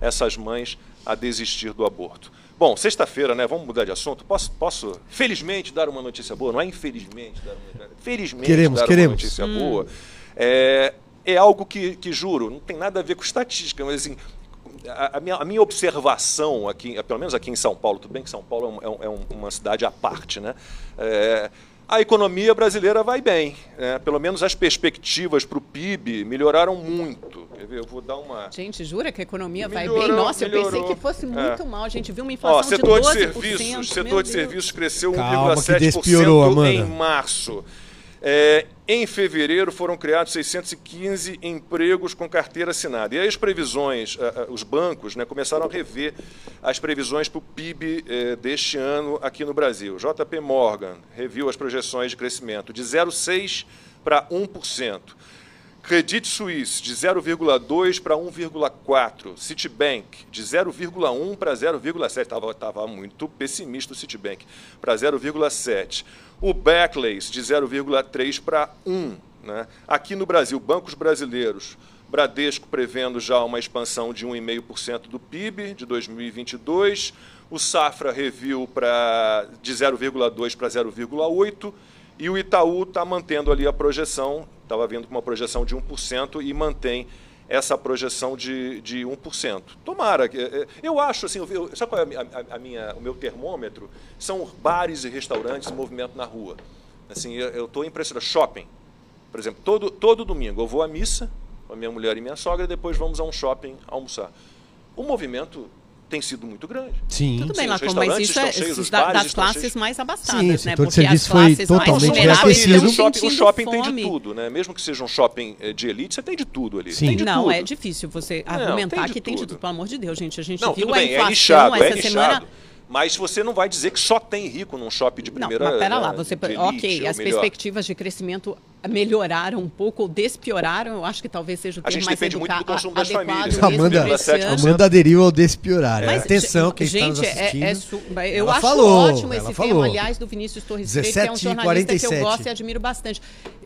essas mães a desistir do aborto. Bom, sexta-feira, né? Vamos mudar de assunto. Posso, posso, felizmente, dar uma notícia boa? Não é infelizmente dar uma Felizmente queremos, dar queremos. uma notícia hum. boa. É, é algo que, que, juro, não tem nada a ver com estatística, mas assim, a, a, minha, a minha, observação aqui, pelo menos aqui em São Paulo, tudo bem que São Paulo é, um, é um, uma cidade à parte, né? É, a economia brasileira vai bem. Né? Pelo menos as perspectivas para o PIB melhoraram muito. Quer ver? Eu vou dar uma. Gente, jura que a economia melhorou, vai bem? Nossa, melhorou. eu pensei que fosse é. muito é. mal. A gente viu uma inflação Ó, setor de 12%. De serviços, setor de serviços cresceu 1,7% em março. É, em fevereiro foram criados 615 empregos com carteira assinada. E aí as previsões, os bancos né, começaram a rever as previsões para o PIB eh, deste ano aqui no Brasil. JP Morgan reviu as projeções de crescimento de 0,6% para 1%. Credit Suisse de 0,2 para 1,4. Citibank de 0,1 para 0,7. Estava muito pessimista o Citibank, para 0,7 o Barclays de 0,3 para 1. Né? Aqui no Brasil, bancos brasileiros, Bradesco prevendo já uma expansão de 1,5% do PIB de 2022, o Safra reviu para de 0,2 para 0,8 e o Itaú está mantendo ali a projeção, estava vindo com uma projeção de 1% e mantém essa projeção de, de 1%. Tomara. É, é, eu acho, assim, eu, sabe qual é a, a, a, minha, o meu termômetro? São bares e restaurantes em movimento na rua. Assim, eu estou impressionado. Shopping, por exemplo, todo, todo domingo eu vou à missa com a minha mulher e minha sogra e depois vamos a um shopping almoçar. O movimento tem sido muito grande. Sim. Tudo bem, Lacom, mas isso é cheios, da, das classes cheios. mais abastadas, Sim, né? Porque as classes foi mais vulneráveis o shopping, o shopping tem de tudo, né? Mesmo que seja um shopping eh, de elite, você tem de tudo ali. Sim. De não, tudo. é difícil você argumentar não, tem que tem de tudo. Pelo amor de Deus, gente. A gente não, viu a bem, inflação é nichado, essa é semana... Mas você não vai dizer que só tem rico num shopping de primeira. Não, mas pera lá, você, elite, ok, as melhor. perspectivas de crescimento melhoraram um pouco ou despioraram, eu acho que talvez seja o termo mais depende muito do consumo das famílias. Amanda, Amanda aderiu ao despiorar. Mas, Atenção, quem gente, está nos assistindo. É, é su... Eu ela acho falou, ótimo esse falou. termo, aliás, do Vinícius Torres Freire, que é um jornalista 47. que eu gosto e admiro bastante.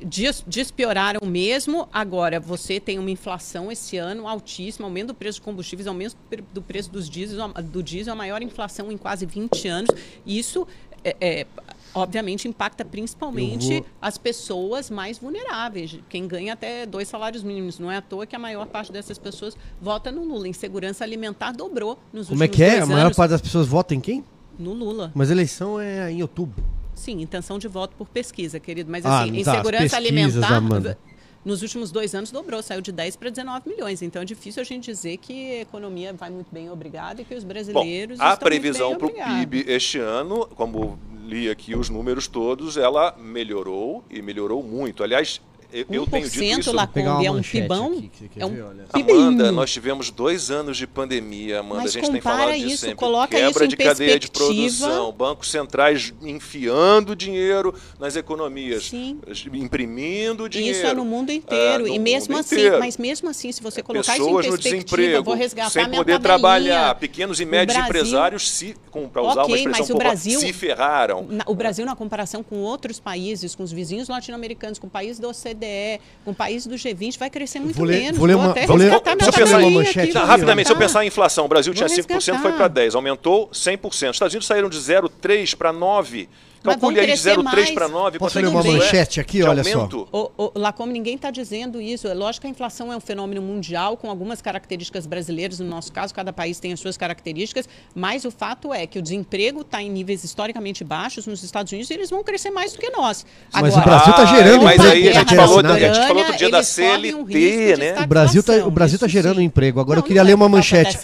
Des, despioraram mesmo, agora você tem uma inflação esse ano altíssima, aumento do preço de combustíveis, aumento do preço dos diesel, do diesel, a maior inflação em quase 20 anos. Isso é, é, obviamente impacta principalmente vou... as pessoas mais vulneráveis, quem ganha até dois salários mínimos. Não é à toa que a maior parte dessas pessoas vota no Lula. Insegurança alimentar dobrou nos Como últimos Como é que é? A maior anos. parte das pessoas vota em quem? No Lula. Mas a eleição é em outubro. Sim, intenção de voto por pesquisa, querido. Mas ah, assim, tá, insegurança alimentar. Amanda. Nos últimos dois anos dobrou, saiu de 10 para 19 milhões. Então é difícil a gente dizer que a economia vai muito bem, obrigada, e que os brasileiros. Bom, a previsão para o PIB este ano, como li aqui os números todos, ela melhorou e melhorou muito. Aliás, eu, eu tenho dito isso. Lacombe é um pibão. é um Amanda, nós tivemos dois anos de pandemia, Amanda. Mas a gente tem falado disso isso, sempre. Coloca Quebra isso de cadeia de produção, bancos centrais enfiando dinheiro nas economias, Sim. imprimindo dinheiro. Isso é no mundo inteiro. É, no e mesmo assim, inteiro. mas mesmo assim, se você colocar Pessoas isso em perspectiva, vou resgatar sem poder trabalhar, pequenos e médios Brasil, empresários se, para usar okay, uma expressão popular, Brasil, se ferraram. o Brasil na comparação com outros países, com os vizinhos latino-americanos, com países da OCDE, OCDE, com o país do G20, vai crescer muito Vou ler- menos. vou ler uma- até vou ler- meu ler uma tabelinha manchete Tá, rapidamente, se eu pensar em inflação, o Brasil tinha Vou 5%, resgatar. foi para 10%, aumentou 100%. Os Estados Unidos saíram de 0,3% para 9%. Mas Calcule vão aí de crescer 0,3% mais. para 9%. Posso ler uma é manchete aqui? de Olha só. Ô, ô, Lacombe, ninguém está dizendo isso. É lógico que a inflação é um fenômeno mundial, com algumas características brasileiras. No nosso caso, cada país tem as suas características. Mas o fato é que o desemprego está em níveis historicamente baixos nos Estados Unidos e eles vão crescer mais do que nós. Mas o Brasil tá Ah, gerando mas emprego, aí a gente falou, a gente falou outro dia da Eles correm um risco CLT, de né? O Brasil tá, o Brasil tá isso gerando sim. emprego. Agora eu Não, queria não ler é uma manchete.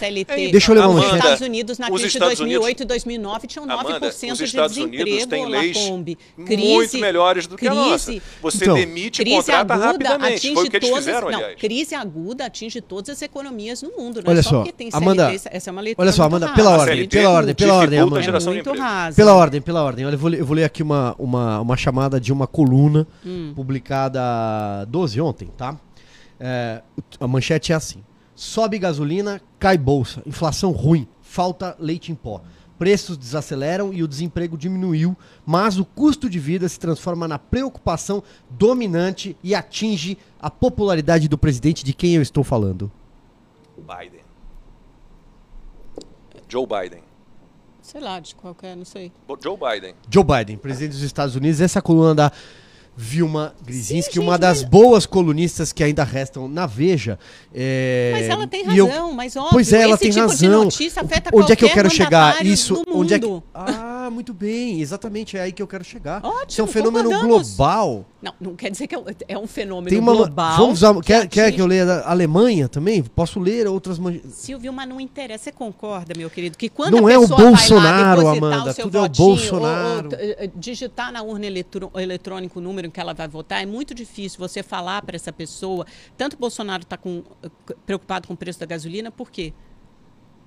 Deixa eu ler uma Os manchete. Estados Unidos, na Os crise de Estados 2008 e 2009, tinham 9% Amanda, os de Estados desemprego, Unidos têm leis Lacombe. muito melhores do que a nossa. crise- Você Então, demite e Crise contrata aguda rapidamente. atinge Foi o que eles todas, fizeram, não, aliás. crise aguda atinge todas as economias no mundo, não Olha é só, só porque tem CLT, Amanda, essa é uma leitura olha só, Amanda, rasa. pela ordem, pela ordem, pela ordem, Amanda. É muito rasa. Pela ordem, pela ordem. Olha, eu vou, ler- eu vou ler aqui uma, uma, uma chamada de uma coluna Hum. publicada 12 ontem, tá? É, a manchete é assim: sobe gasolina, cai bolsa, inflação ruim, falta leite em pó. Preços desaceleram e o desemprego diminuiu, mas o custo de vida se transforma na preocupação dominante e atinge a popularidade do presidente de quem eu estou falando. Biden. Joe Biden. Sei lá, de qualquer, não sei. Joe Biden. Joe Biden, presidente dos Estados Unidos. Essa coluna da Vilma Grisinski, Sim, uma gente, das mas- boas colunistas que ainda restam na Veja. É, Mas ela tem e eu- razão, mas óbvio, Pois é, ela esse tem tipo de razão. notícia afeta Onde é que eu quero chegar? Isso, onde é que mundo. Ah, muito bem, exatamente, é aí que eu quero chegar. Ótimo, Isso é um fenômeno concordamos. global. Não, não quer dizer que é um- é fenômeno Tem uma global. Vamos usar, quer, quer atinge- que eu leia da Alemanha também? Posso ler outras Silvio, mas não interessa. Você concorda, meu querido, que quando Não a é o Bolsonaro, Amanda, tudo é o votinho, ou- Bolsonaro. ou, eh, digitar na urna eletrônica o número em que ela vai votar, é muito difícil você falar para essa pessoa. Tanto o Bolsonaro está preocupado com o preço da gasolina, por quê?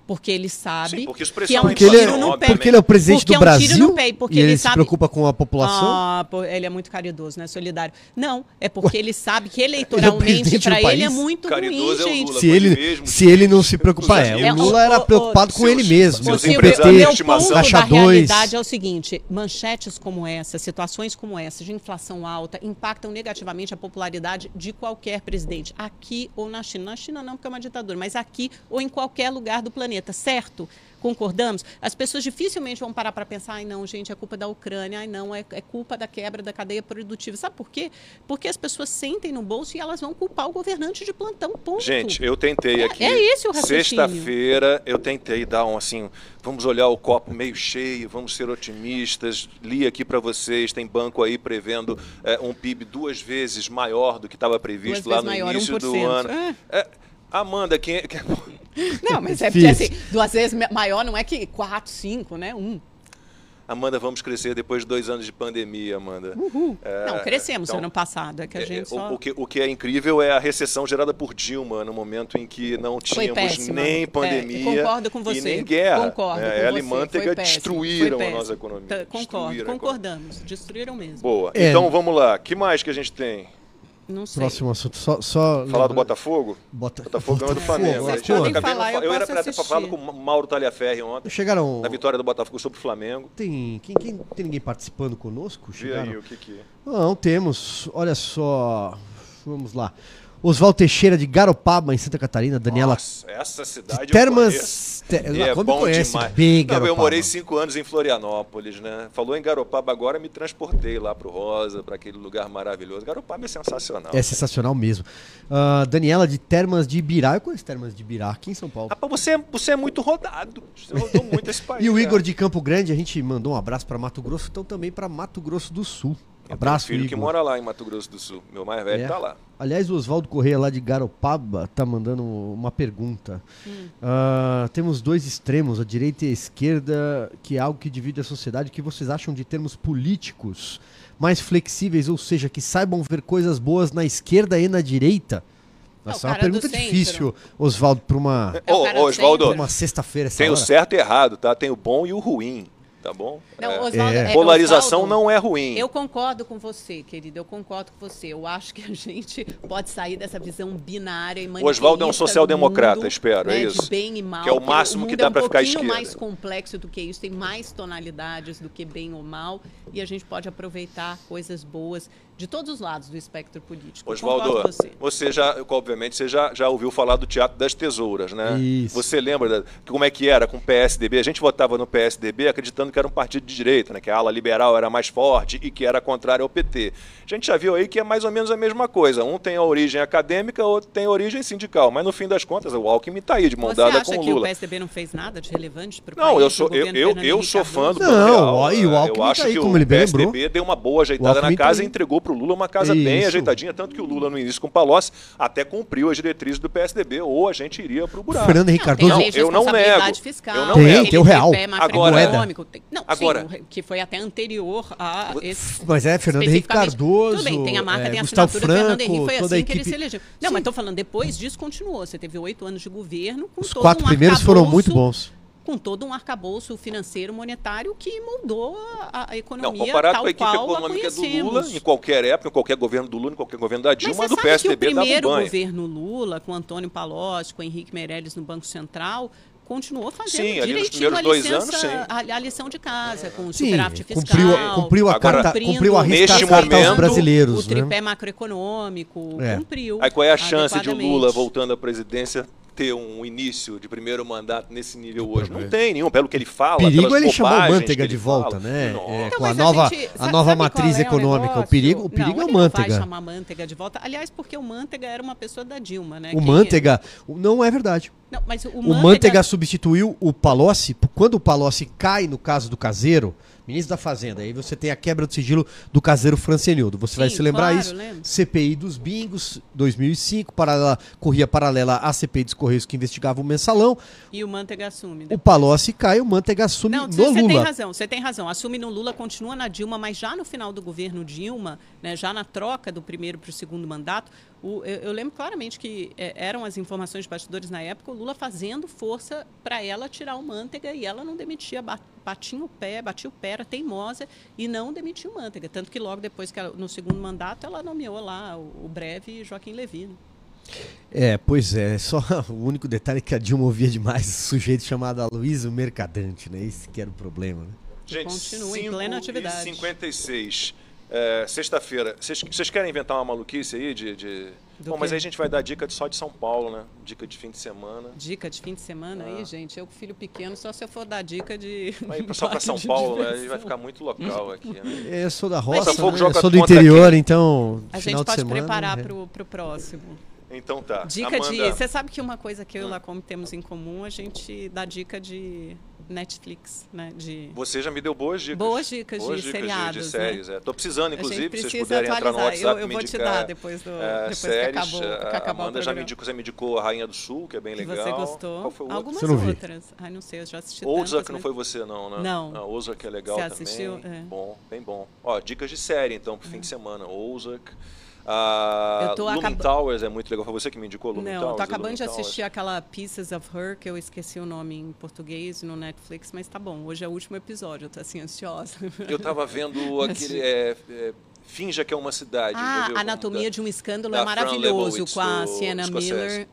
Porque ele sabe Sim, porque que é um a Porque ele, tiro é, no pé. porque ele é o presidente Porque do é um tiro Brasil no pé, porque e ele, ele se sabe- preocupa com a população. Ah, pô, ele é muito caridoso, né? Solidário. Não, é porque ele sabe que eleitoralmente do para ele é país? muito Caridoso é ruim, gente. Lula. se ele, ele mesmo, se ele não se preocupar, é, o Lula É, era o- preocupado com seus- ele mesmo, seus o PT, meu ponto da realidade é o seguinte: manchetes como essa, situações como essa, de inflação alta, impactam negativamente a popularidade de qualquer presidente, aqui ou na China. Na China não, porque é uma ditadura, mas aqui ou em qualquer lugar do planeta, certo? Concordamos? As pessoas dificilmente vão parar para pensar, ai não, gente, é culpa da Ucrânia, ai não, é, é culpa da quebra da cadeia produtiva. Sabe por quê? Porque as pessoas sentem no bolso e elas vão culpar o governante de plantão, ponto. Gente, eu tentei É- aqui. é esse o raciocínio. Sexta-feira eu tentei dar um assim, vamos olhar o copo meio cheio, vamos ser otimistas. Li aqui para vocês, tem banco aí prevendo é, um PIB duas vezes maior do que estava previsto Duas lá no maior, início do 1%. ano. É. É, Amanda, quem, quem Não, mas é porque assim, duas vezes ma- maior não é que quatro, cinco, né? Um. Amanda, vamos crescer depois de dois anos de pandemia, Amanda. É, não, crescemos então, ano passado, é que a É, gente o- só... o, que, o que é incrível é a recessão gerada por Dilma, no momento em que não tínhamos nem É, pandemia concordo com você. e nem guerra. Concordo É, com ela você. e Manteiga Foi péssimo, destruíram a nossa economia. Tá, Concordo, economia. concordamos. Destruíram mesmo. Boa. É. Então vamos lá. que mais que a gente tem? Não sei. Próximo assunto. Só, só Falar do Botafogo? Bota- Botafogo ganhou do Botafogo, Flamengo. Né? Eu não falar, fa- eu eu era pra falado com o Mauro Talhaferri ontem, Chegaram. na vitória do Botafogo sobre o Flamengo. Tem, quem, quem- tem ninguém participando conosco? Chegaram? aí o que que é. Não, temos. Olha só. Vamos lá. Oswaldo Teixeira de Garopaba, em Santa Catarina. Daniela Nossa, essa cidade de Termas. Te, é Lacombe bom conhece demais. bem Não, eu morei cinco anos em Florianópolis, né? Falou em Garopaba agora, me transportei lá pro Rosa, para aquele lugar maravilhoso. Garopaba é sensacional. É sensacional mesmo. Ah, Daniela de Termas de Ibirá. Eu conheço Termas de Ibirá, aqui em São Paulo. Rapaz, você, é- você é muito rodado. Você rodou muito esse país. E o né? Igor de Campo Grande, a gente mandou um abraço para Mato Grosso, então também para Mato Grosso do Sul. Eu Abraço, filho Igor. que mora lá em Mato Grosso do Sul. Meu mais velho É. tá lá. Aliás, o Oswaldo Correia lá de Garopaba tá mandando uma pergunta. Hum. Ah, temos dois extremos, a direita e a esquerda, que é algo que divide a sociedade. O que vocês acham de termos políticos mais flexíveis, ou seja, que saibam ver coisas boas na esquerda e na direita? Essa o é uma pergunta difícil, Oswaldo, para uma, É o pra uma sexta-feira. tem o hora. certo e errado, tá? Tem o bom e o ruim, tá bom? Não, É. Oswaldo, É. é, Polarização Oswaldo, não é ruim. Eu concordo com você, querido. Eu concordo com você. Eu acho que a gente pode sair dessa visão binária e maniqueísta Oswaldo é um social-democrata, espero, é né, isso? De bem e mal. Que é o máximo que mundo dá é um pra ficar à esquerda. mais complexo do que isso, tem mais tonalidades do que bem ou mal, e a gente pode aproveitar coisas boas de todos os lados do espectro político. Oswaldo, você. você. já, obviamente, você já, já ouviu falar do Teatro das Tesouras, né? Isso. Você lembra da, como é que era com o PSDB? A gente votava no PSDB acreditando que era um partido de direita, né? Que a ala liberal era mais forte e que era contrária ao PT. A gente já viu aí que é mais ou menos a mesma coisa. Um tem a origem acadêmica, outro tem a origem sindical. Mas no fim das contas, o Alckmin está aí de mão dada com o Lula. Você acha que o PSDB não fez nada de relevante para o Não, eu sou, eu, eu, eu sou fã do Não, e o Alckmin eu acho tá aí, que como o ele PSDB lembrou. deu uma boa ajeitada na casa tá e entregou para o Lula uma casa Isso. bem ajeitadinha, tanto que o Lula no início com o Palocci até cumpriu as diretrizes do PSDB, ou a gente iria para o buraco. Fernando Henrique Cardoso. Não, eu não nego. Fiscal, eu não tem, nego. tem o real. Agora, não, agora sim, que foi até anterior a esse. Mas é, Fernando Henrique Cardoso. Tudo bem, tem a marca, é, tem a Gustavo assinatura Franco, Fernando Henrique, foi assim que ele se elegeu. Não, Sim. mas estou falando, depois disso continuou. Você teve oito anos de governo com Os todo quatro um primeiros foram muito bons com todo um arcabouço financeiro monetário que moldou a, a economia Não, comparado tal com a equipe qual econômica do Lula, em qualquer época, em qualquer governo do Lula, em qualquer governo da Dilma, Mas do PSDB que o primeiro um governo Lula, com Antônio Palocci, com Henrique Meirelles no Banco Central, continuou fazendo sim, direitinho primeiros a, dois licença, anos, sim. a, a lição de casa, com Sim, superávit fiscal. cumpriu, cumpriu a Agora, carta, cumpriu a risca neste momento, aos brasileiros. O né? tripé macroeconômico, É. cumpriu. Aí qual é a chance de o. Lula, voltando à presidência, ter um início de primeiro mandato nesse nível hoje? Não tem nenhum, pelo que ele fala. Perigo ele chamou o Manteiga que de volta, fala. né? É, Então, com a nova, gente- a nova matriz é o econômica. O negócio? perigo, o perigo não, é o ele Não vai Manteiga. chamar Manteiga de volta. Aliás, porque o Manteiga era uma pessoa da Dilma, né? O Quem- Manteiga. o- Não é verdade. Não, mas o, O Manteiga substituiu o Palocci. Quando o Palocci cai no caso do caseiro, ministro da Fazenda, aí você tem a quebra do sigilo do caseiro Francenildo. Você vai Sim, se lembrar claro, isso? lembro. CPI dos bingos, 2005, paralela, corria paralela à CPI dos Correios que investigava o mensalão. E o Manteiga assume. O Palocci cai, o Manteiga assume Não, no você tem Lula. razão, você tem razão. Assume no Lula, continua na Dilma, mas já no final do governo Dilma, né, já na troca do primeiro para o segundo mandato, o- eu, eu lembro claramente que é, eram as informações de bastidores na época, o Lula fazendo força para ela tirar o Manteiga e ela não demitia, ba- batia o pé, batia o pé, era teimosa e não demitiu o Manteiga. Tanto que logo depois, que ela- no segundo mandato, ela nomeou lá o, o breve Joaquim Levy. né? É, pois é. Só o único detalhe é que a Dilma ouvia demais esse sujeito chamado Aloysio Mercadante, né? Esse que era o problema, né? Gente, Continua em 5 plena atividade. 56. É, Sexta-feira. Vocês querem inventar uma maluquice aí de. de... Do Bom, mas quê? aí a gente vai dar dica de- só de São Paulo, né? Dica de fim de semana. Dica de fim de semana Ah. aí, gente. Eu com filho pequeno, só se eu for dar dica de. Aí só para São de Paulo, né? A gente diversão. vai ficar muito local aqui, né? Eu sou da roça, né? Eu sou do interior, quem? então. A final gente de pode semana, preparar é. pro, pro próximo. Então tá. Dica de. Amanda, Você sabe que uma coisa que eu e o Lacombe temos em comum, a gente dá dica de Netflix, né? De. Você já me deu boas dicas. Boas dicas de Boas dicas seriados, de, né? séries. É. Tô precisando, inclusive, se vocês puderem entrar no atualizar. WhatsApp Eu, eu vou te dar depois, do, é, depois séries, que acabou, que a acabar Amanda o já me indicou, você me indicou a Rainha do Sul, que é bem Que legal. você gostou. Qual foi o outro? Algumas não outras. Ai, não sei, eu já assisti Ozark tantas, não né? foi você, não, né? Não. Ah, Ozark é legal Você também. assistiu? É. Bom, bem bom. Ó, dicas de série, então, pro fim de semana. Ozark. Tô Lumen acaba- Towers é muito legal. Foi você que me indicou Lumen Não, Towers? eu tô acabando de assistir aquela Pieces of Her, que eu esqueci o nome em português no Netflix, mas tá bom. Hoje é o último episódio, eu tô assim ansiosa. Eu tava vendo aquele... É, é, Finja que é uma cidade. Ah? Anatomia Da- de um Escândalo da é maravilhoso com a Sienna. Miller.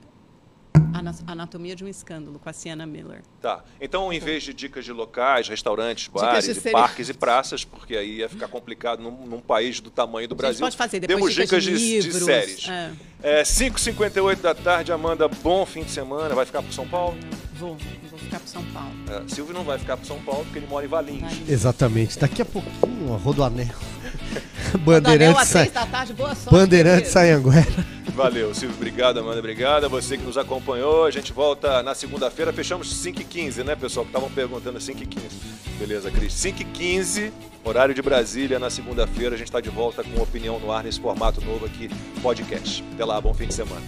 Ana- Anatomia de um Escândalo com a Sienna Miller. Tá. Então, em vez de dicas de locais, restaurantes, bares, de seri- parques e praças, porque aí ia ficar complicado num, num país do tamanho do A gente Brasil. pode fazer depois Temos dicas, dicas de, de, de séries. É, É, 5h58 da tarde, Amanda, bom fim de semana. Vai ficar pro São Paulo? vou, vou ficar pro São Paulo. É, Silvio não vai ficar pro São Paulo porque ele mora em Valinhos. Exatamente. Daqui a pouquinho, ó, Rodoanel. Três da tarde, boa sorte. Bandeirantes querido. Anhanguera. Valeu, Silvio. Obrigado, Amanda. Obrigado a você que nos acompanhou. A gente volta na segunda-feira. Fechamos 5h15, né, pessoal? Que estavam perguntando 5h15. Beleza, Cris. 5h15, horário de Brasília, na segunda-feira. A gente está de volta com opinião no ar nesse formato novo aqui, podcast. Até lá, bom fim de semana.